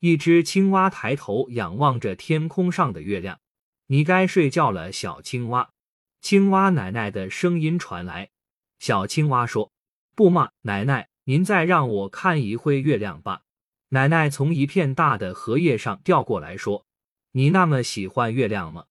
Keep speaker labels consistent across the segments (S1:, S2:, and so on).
S1: 一只青蛙抬头仰望着天空上的月亮。你该睡觉了，小青蛙。青蛙奶奶的声音传来。小青蛙说：“不嘛，奶奶，您再让我看一会月亮吧。”奶奶从一片大的荷叶上掉过来说：“你那么喜欢月亮吗？”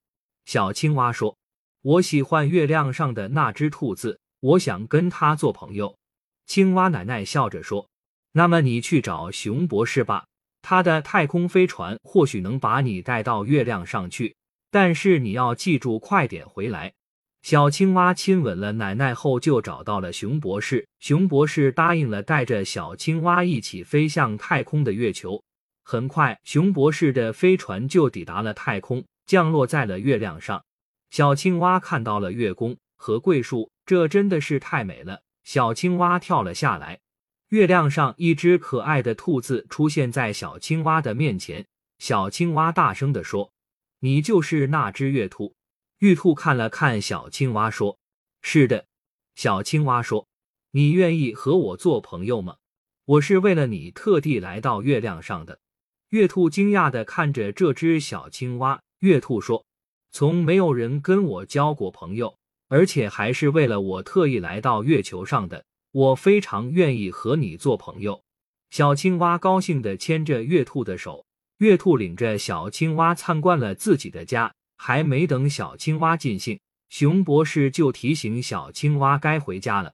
S1: 小青蛙说：“我喜欢月亮上的那只兔子，我想跟它做朋友。”青蛙奶奶笑着说：“那么你去找熊博士吧，他的太空飞船或许能把你带到月亮上去。但是你要记住，快点回来。”小青蛙亲吻了奶奶后，就找到了熊博士。熊博士答应了带着小青蛙一起飞向太空的月球。很快，熊博士的飞船就抵达了太空，降落在了月亮上。小青蛙看到了月宫和桂树，这真的是太美了。小青蛙跳了下来，月亮上一只可爱的兔子出现在小青蛙的面前。小青蛙大声地说：“你就是那只月兔。”玉兔看了看小青蛙，说：“是的。”小青蛙说：“你愿意和我做朋友吗？我是为了你特地来到月亮上的。”月兔惊讶地看着这只小青蛙。月兔说：“从没有人跟我交过朋友。”而且还是为了我特意来到月球上的，我非常愿意和你做朋友。小青蛙高兴地牵着月兔的手，月兔领着小青蛙参观了自己的家。还没等小青蛙尽兴，熊博士就提醒小青蛙该回家了。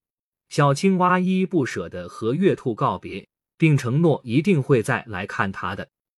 S1: 小青蛙依依不舍地和月兔告别，并承诺一定会再来看它的。